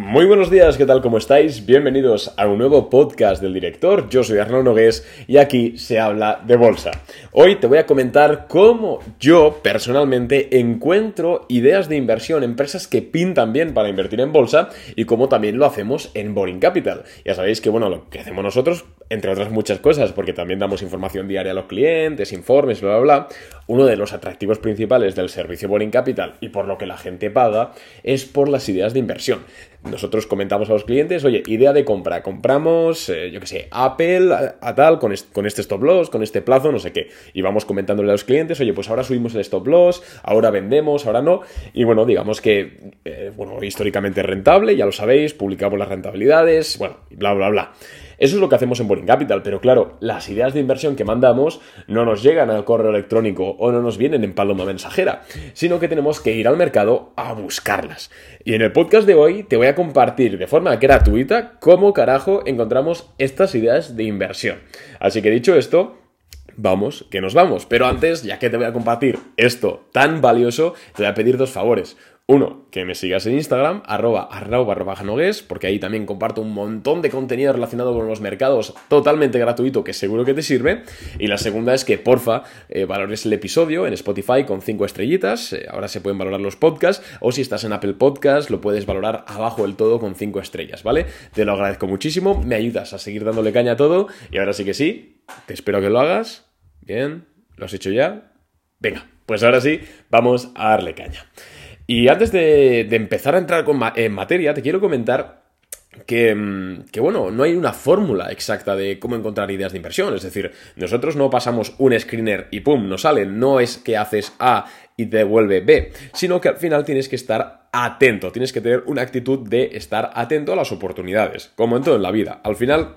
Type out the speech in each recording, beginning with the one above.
Muy buenos días, ¿qué tal? ¿Cómo estáis? Bienvenidos a un nuevo podcast del director. Yo soy Arnaud Nogués y aquí se habla de bolsa. Hoy te voy a comentar cómo yo personalmente encuentro ideas de inversión, empresas que pintan bien para invertir en bolsa y cómo también lo hacemos en Boring Capital. Ya sabéis que, bueno, lo que hacemos nosotros, entre otras muchas cosas, porque también damos información diaria a los clientes, informes, bla, bla, bla, uno de los atractivos principales del servicio Boring Capital y por lo que la gente paga es por las ideas de inversión. Nosotros comentamos a los clientes, oye, idea de compra, compramos, eh, yo qué sé, Apple a, tal, con, con este stop loss, con este plazo, no sé qué. Y vamos comentándole a los clientes, oye, pues ahora subimos el stop loss, ahora vendemos, ahora no. Y bueno, digamos que, eh, bueno, históricamente rentable, ya lo sabéis, publicamos las rentabilidades, bueno, bla, bla, bla. Eso es lo que hacemos en Boring Capital, pero claro, las ideas de inversión que mandamos no nos llegan al correo electrónico o no nos vienen en paloma mensajera, sino que tenemos que ir al mercado a buscarlas. Y en el podcast de hoy te voy a compartir de forma gratuita cómo carajo encontramos estas ideas de inversión. Así que dicho esto, vamos, que nos vamos. Pero antes, ya que te voy a compartir esto tan valioso, te voy a pedir dos favores. Uno, que me sigas en Instagram, arroba nogues, porque ahí también comparto un montón de contenido relacionado con los mercados totalmente gratuito que seguro que te sirve. Y la segunda es que, porfa, eh, valores el episodio en Spotify con cinco estrellitas. Eh, ahora se pueden valorar los podcasts. O si estás en Apple Podcast, lo puedes valorar abajo del todo con cinco estrellas, ¿vale? Te lo agradezco muchísimo. Me ayudas a seguir dándole caña a todo. Y ahora sí que sí, te espero que lo hagas. Bien, ¿lo has hecho ya? Venga, pues ahora sí, vamos a darle caña. Y antes de, empezar a entrar en materia, te quiero comentar que, mm, que, bueno, no hay una fórmula exacta de cómo encontrar ideas de inversión. Es decir, nosotros no pasamos un screener y ¡pum! nos sale. No es que haces A y te devuelve B, sino que al final tienes que estar atento, tienes que tener una actitud de estar atento a las oportunidades, como en todo en la vida. Al final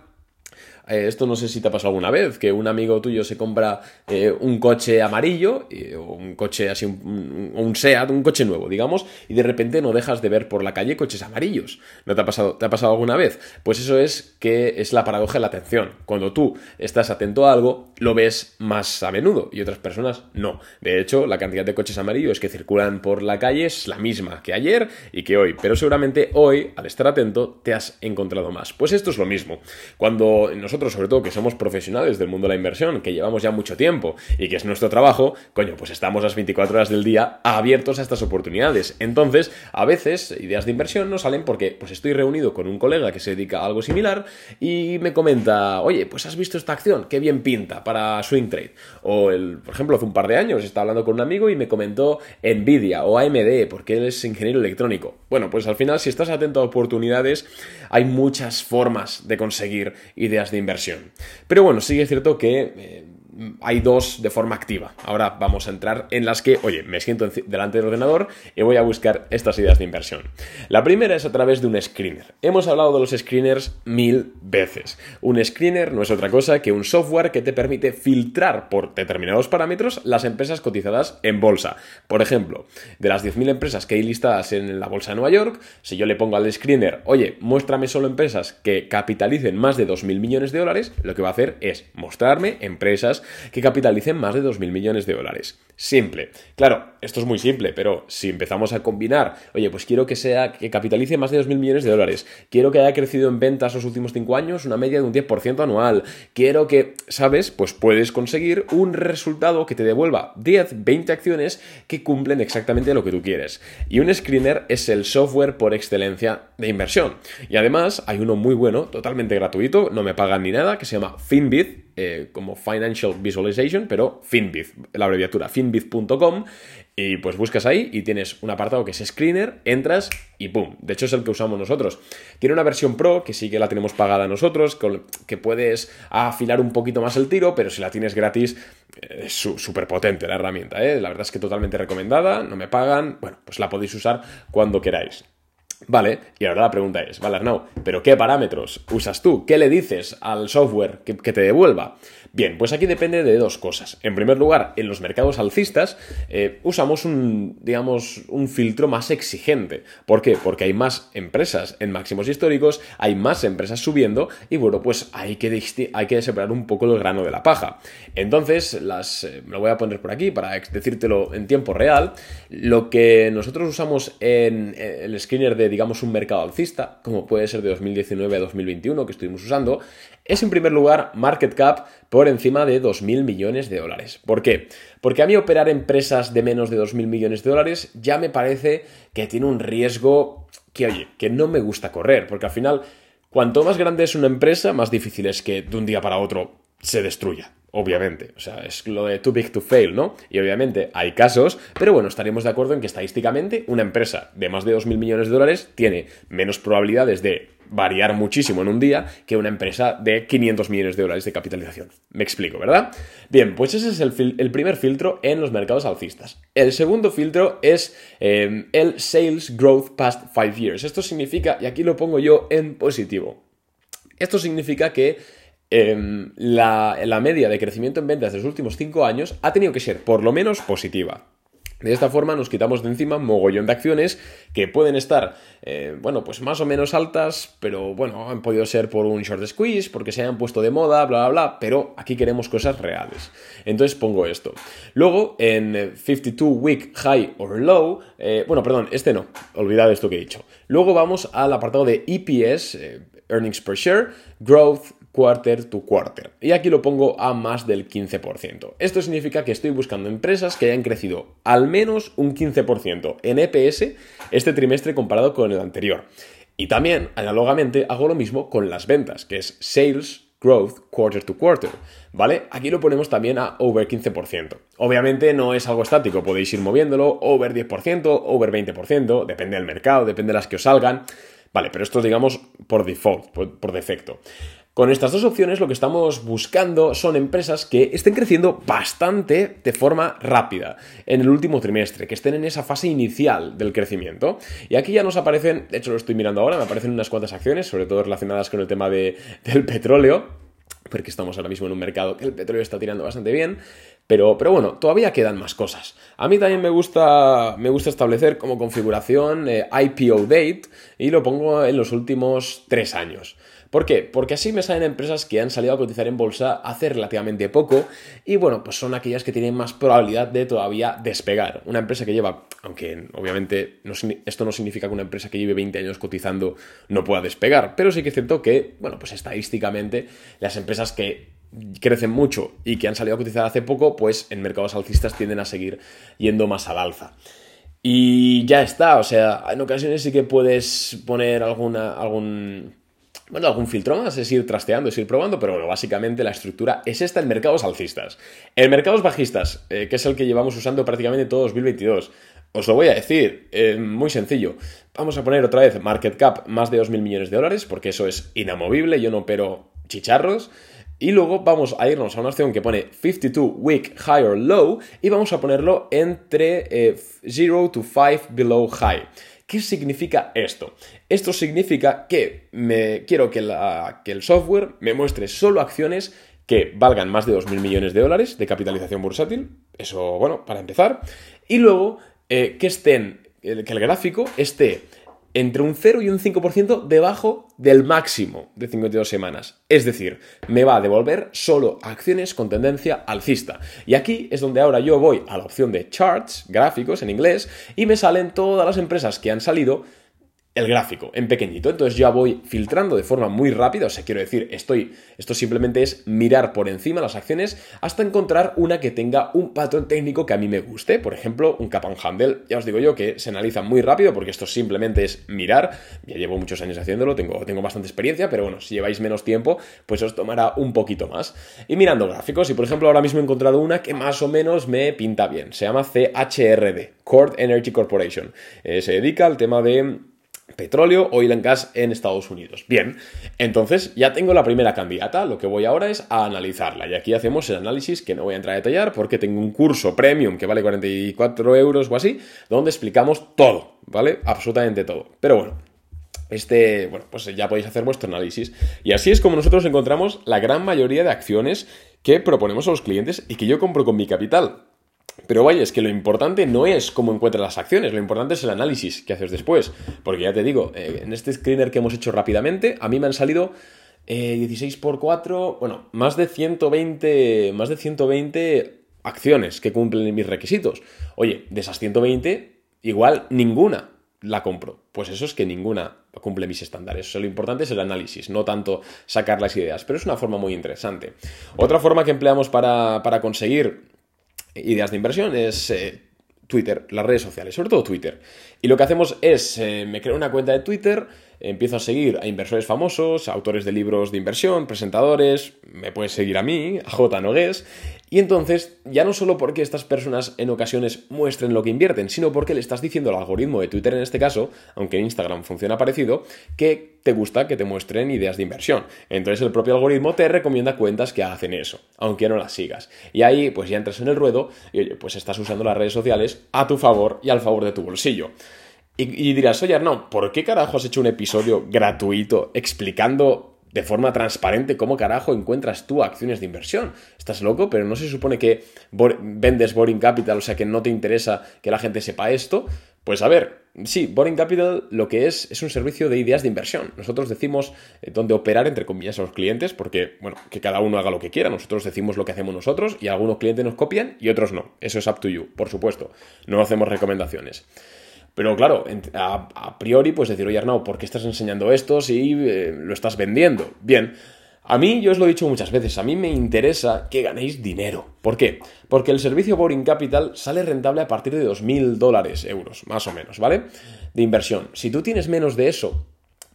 eh, esto no sé si te ha pasado alguna vez, que un amigo tuyo se compra eh, un coche amarillo, o un coche así, un, un, SEAT, un coche nuevo, digamos, y de repente no dejas de ver por la calle coches amarillos. ¿No te ha pasado, te ha pasado alguna vez? Pues eso es que es la paradoja de la atención. Cuando tú estás atento a algo, lo ves más a menudo y otras personas no. De hecho, la cantidad de coches amarillos que circulan por la calle es la misma que ayer y que hoy, pero seguramente hoy, al estar atento, te has encontrado más. Pues esto es lo mismo. Cuando nosotros sobre todo, que somos profesionales del mundo de la inversión, que llevamos ya mucho tiempo y que es nuestro trabajo, coño, pues estamos las 24 horas del día abiertos a estas oportunidades. Entonces, a veces, ideas de inversión no salen porque pues estoy reunido con un colega que se dedica a algo similar y me comenta, oye, pues has visto esta acción, qué bien pinta para swing trade. O, el, por ejemplo, hace un par de años estaba hablando con un amigo y me comentó Nvidia o AMD, porque él es ingeniero electrónico. Bueno, pues al final, si estás atento a oportunidades, hay muchas formas de conseguir ideas de inversión. Pero bueno, sí es cierto que eh, hay dos de forma activa. Ahora vamos a entrar en las que, oye, me siento delante del ordenador y voy a buscar estas ideas de inversión. La primera es a través de un screener. Hemos hablado de los screeners mil veces. Un screener no es otra cosa que un software que te permite filtrar por determinados parámetros las empresas cotizadas en bolsa. Por ejemplo, de las 10.000 empresas que hay listadas en la bolsa de Nueva York, si yo le pongo al screener, oye, muéstrame solo empresas que capitalicen más de 2.000 millones de dólares, lo que va a hacer es mostrarme empresas que capitalicen más de 2.000 millones de dólares. Simple. Claro, esto es muy simple, pero si empezamos a combinar, oye, pues quiero que sea que capitalice más de 2.000 millones de dólares, quiero que haya crecido en ventas los últimos 5 años una media de un 10% anual, quiero que, ¿sabes? Pues puedes conseguir un resultado que te devuelva 10, 20 acciones que cumplen exactamente lo que tú quieres. Y un screener es el software por excelencia de inversión. Y además hay uno muy bueno, totalmente gratuito, no me pagan ni nada, que se llama Finbit, eh, como Financial Visualization, pero Finbit, la abreviatura finbit.com, y pues buscas ahí y tienes un apartado que es Screener, entras y ¡pum! De hecho es el que usamos nosotros. Tiene una versión Pro que sí que la tenemos pagada nosotros, que puedes afilar un poquito más el tiro, pero si la tienes gratis es súper potente la herramienta, ¿eh? La verdad es que totalmente recomendada, no me pagan, bueno, pues la podéis usar cuando queráis. Vale, y ahora la pregunta es, vale Arnau, ¿pero qué parámetros usas tú? ¿Qué le dices al software que, te devuelva? Bien, pues aquí depende de dos cosas. En primer lugar, en los mercados alcistas eh, usamos un, digamos, un filtro más exigente. ¿Por qué? Porque hay más empresas en máximos históricos, hay más empresas subiendo y bueno, pues hay que, hay que separar un poco el grano de la paja. Entonces, las, eh, lo voy a poner por aquí para decírtelo en tiempo real. Lo que nosotros usamos en el screener de digamos, un mercado alcista, como puede ser de 2019 a 2021 que estuvimos usando, es en primer lugar market cap por encima de 2.000 millones de dólares. ¿Por qué? Porque a mí operar empresas de menos de 2.000 millones de dólares ya me parece que tiene un riesgo que, oye, que no me gusta correr, porque al final, cuanto más grande es una empresa, más difícil es que de un día para otro se destruya obviamente. O sea, es lo de too big to fail, ¿no? Y obviamente hay casos, pero bueno, estaríamos de acuerdo en que estadísticamente una empresa de más de 2.000 millones de dólares tiene menos probabilidades de variar muchísimo en un día que una empresa de 500 millones de dólares de capitalización. Me explico, ¿verdad? Bien, pues ese es el, primer filtro en los mercados alcistas. El segundo filtro es eh, el Sales Growth Past 5 Years. Esto significa, y aquí lo pongo yo en positivo, esto significa que Em, la, media de crecimiento en ventas de los últimos 5 años ha tenido que ser por lo menos positiva. De esta forma nos quitamos de encima mogollón de acciones que pueden estar, eh, bueno, pues más o menos altas, pero bueno, han podido ser por un short squeeze, porque se hayan puesto de moda, bla, bla, bla, pero aquí queremos cosas reales. Entonces pongo esto. Luego, en 52 Week High or Low, eh, bueno, perdón, este no, olvidad esto que he dicho. Luego vamos al apartado de EPS, eh, Earnings Per Share, Growth, quarter to quarter. Y aquí lo pongo a más del 15%. Esto significa que estoy buscando empresas que hayan crecido al menos un 15% en EPS este trimestre comparado con el anterior. Y también, análogamente, hago lo mismo con las ventas, que es sales growth quarter to quarter, ¿vale? Aquí lo ponemos también a over 15%. Obviamente no es algo estático, podéis ir moviéndolo over 10%, over 20%, depende del mercado, depende de las que os salgan. Vale, pero esto digamos por default, por defecto. Con estas dos opciones lo que estamos buscando son empresas que estén creciendo bastante de forma rápida en el último trimestre, que estén en esa fase inicial del crecimiento. Y aquí ya nos aparecen, de hecho lo estoy mirando ahora, me aparecen unas cuantas acciones, sobre todo relacionadas con el tema de, del petróleo, porque estamos ahora mismo en un mercado que el petróleo está tirando bastante bien. Pero, pero, bueno, todavía quedan más cosas. A mí también me gusta, me gusta establecer como configuración eh, IPO date y lo pongo en los últimos tres años. ¿Por qué? Porque así me salen empresas que han salido a cotizar en bolsa hace relativamente poco y bueno, pues son aquellas que tienen más probabilidad de todavía despegar. Una empresa que lleva, aunque obviamente esto no significa que una empresa que lleve 20 años cotizando no pueda despegar, pero sí que es cierto que, bueno, pues estadísticamente las empresas que crecen mucho y que han salido a cotizar hace poco, pues en mercados alcistas tienden a seguir yendo más al alza. Y ya está, o sea, en ocasiones sí que puedes poner alguna, algún bueno, algún filtro más, es ir trasteando, es ir probando, pero bueno, básicamente la estructura es esta en mercados alcistas. En mercados bajistas, eh, que es el que llevamos usando prácticamente todo 2022, os lo voy a decir, eh, muy sencillo. Vamos a poner otra vez market cap más de 2.000 millones de dólares, porque eso es inamovible, yo no opero chicharros. Y luego vamos a irnos a una opción que pone 52 week high or low y vamos a ponerlo entre 0 eh, to 5 below high. ¿Qué significa esto? Esto significa que me quiero que, el software me muestre solo acciones que valgan más de 2.000 millones de dólares de capitalización bursátil. Eso, bueno, para empezar. Y luego eh, que estén, que el gráfico esté entre un 0 y un 5% debajo del máximo de 52 semanas. Es decir, me va a devolver solo acciones con tendencia alcista. Y aquí es donde ahora yo voy a la opción de charts, gráficos en inglés, y me salen todas las empresas que han salido el gráfico en pequeñito. Entonces ya voy filtrando de forma muy rápida, o sea, quiero decir, estoy, esto simplemente es mirar por encima las acciones hasta encontrar una que tenga un patrón técnico que a mí me guste. Por ejemplo, un cap and handle, ya os digo yo que se analiza muy rápido porque esto simplemente es mirar. Ya llevo muchos años haciéndolo, tengo, tengo bastante experiencia, pero bueno, si lleváis menos tiempo, pues os tomará un poquito más. Y mirando gráficos, y por ejemplo ahora mismo he encontrado una que más o menos me pinta bien. Se llama CHRD, Cord Energy Corporation. Eh, se dedica al tema de petróleo, oil and gas en Estados Unidos. Bien, entonces ya tengo la primera candidata, lo que voy ahora es a analizarla y aquí hacemos el análisis que no voy a entrar a detallar porque tengo un curso premium que vale 44 euros o así, donde explicamos todo, ¿vale? Absolutamente todo. Pero bueno, este, bueno, pues ya podéis hacer vuestro análisis. Y así es como nosotros encontramos la gran mayoría de acciones que proponemos a los clientes y que yo compro con mi capital. Pero vaya, es que lo importante no es cómo encuentras las acciones, lo importante es el análisis que haces después. Porque ya te digo, eh, en este screener que hemos hecho rápidamente, a mí me han salido 16 por 4, bueno, más de 120, más de 120 acciones que cumplen mis requisitos. Oye, de esas 120, igual ninguna la compro. Pues eso es que ninguna cumple mis estándares. O lo importante es el análisis, no tanto sacar las ideas, pero es una forma muy interesante. Otra forma que empleamos para, conseguir ideas de inversión es eh, Twitter, las redes sociales, sobre todo Twitter. Y lo que hacemos es, eh, me creo una cuenta de Twitter, empiezo a seguir a inversores famosos, autores de libros de inversión, presentadores, me puedes seguir a mí, a J. Nogués, y entonces, ya no solo porque estas personas en ocasiones muestren lo que invierten, sino porque le estás diciendo al algoritmo de Twitter en este caso, aunque Instagram funciona parecido, que te gusta que te muestren ideas de inversión. Entonces el propio algoritmo te recomienda cuentas que hacen eso, aunque no las sigas. Y ahí pues ya entras en el ruedo y oye, pues estás usando las redes sociales a tu favor y al favor de tu bolsillo. Y, dirás, oye, no, ¿por qué carajo has hecho un episodio gratuito explicando de forma transparente cómo carajo encuentras tú acciones de inversión. Estás loco, pero no se supone que vendes Boring Capital, o sea que no te interesa que la gente sepa esto. Pues a ver, sí, Boring Capital lo que es es un servicio de ideas de inversión. Nosotros decimos eh, dónde operar, entre comillas, a los clientes, porque, bueno, que cada uno haga lo que quiera. Nosotros decimos lo que hacemos nosotros y algunos clientes nos copian y otros no. Eso es up to you, por supuesto. No hacemos recomendaciones. Pero claro, a, priori, pues decir, oye Arnau, ¿por qué estás enseñando esto si eh, lo estás vendiendo? Bien, a mí, yo os lo he dicho muchas veces, a mí me interesa que ganéis dinero. ¿Por qué? Porque el servicio Boring Capital sale rentable a partir de 2.000 dólares, euros, más o menos, ¿vale? De inversión. Si tú tienes menos de eso,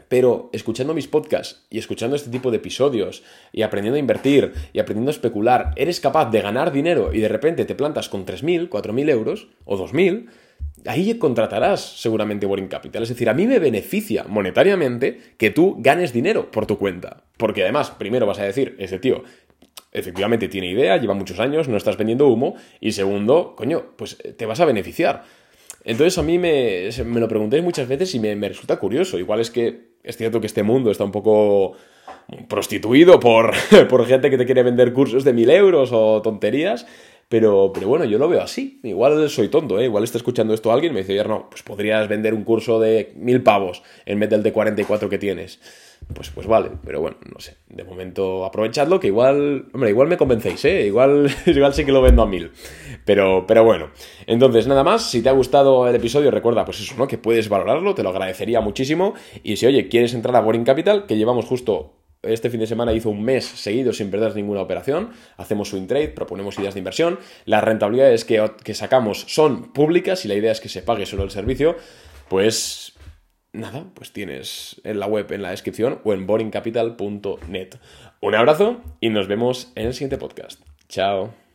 pero escuchando mis podcasts y escuchando este tipo de episodios y aprendiendo a invertir y aprendiendo a especular, eres capaz de ganar dinero y de repente te plantas con 3.000, 4.000 euros o 2.000, ahí contratarás seguramente Boring Capital. Es decir, a mí me beneficia monetariamente que tú ganes dinero por tu cuenta. Porque además, primero vas a decir, ese tío efectivamente tiene idea, lleva muchos años, no estás vendiendo humo. Y segundo, coño, pues eh, te vas a beneficiar. Entonces a mí me, lo preguntéis muchas veces y me, resulta curioso. Igual es que es cierto que este mundo está un poco prostituido por, por gente que te quiere vender cursos de mil euros o tonterías. Pero, pero bueno, yo lo veo así. Igual soy tonto, ¿eh? Igual está escuchando esto alguien y me dice, no, pues podrías vender un curso de mil pavos en vez del de 44 que tienes. Pues, pues vale, pero bueno, no sé. De momento aprovechadlo, que igual, hombre, igual me convencéis, ¿eh? Igual, igual sí que lo vendo a mil. Pero, pero bueno. Entonces, nada más, si te ha gustado el episodio, recuerda, pues eso, ¿no? Que puedes valorarlo, te lo agradecería muchísimo. Y si, oye, quieres entrar a Boring Capital, que llevamos justo este fin de semana hizo un mes seguido sin perder ninguna operación. Hacemos swing trade, proponemos ideas de inversión. Las rentabilidades que, que sacamos son públicas y la idea es que se pague solo el servicio. Pues nada, pues tienes en la web en la descripción o en boringcapital.net. Un abrazo y nos vemos en el siguiente podcast. Chao.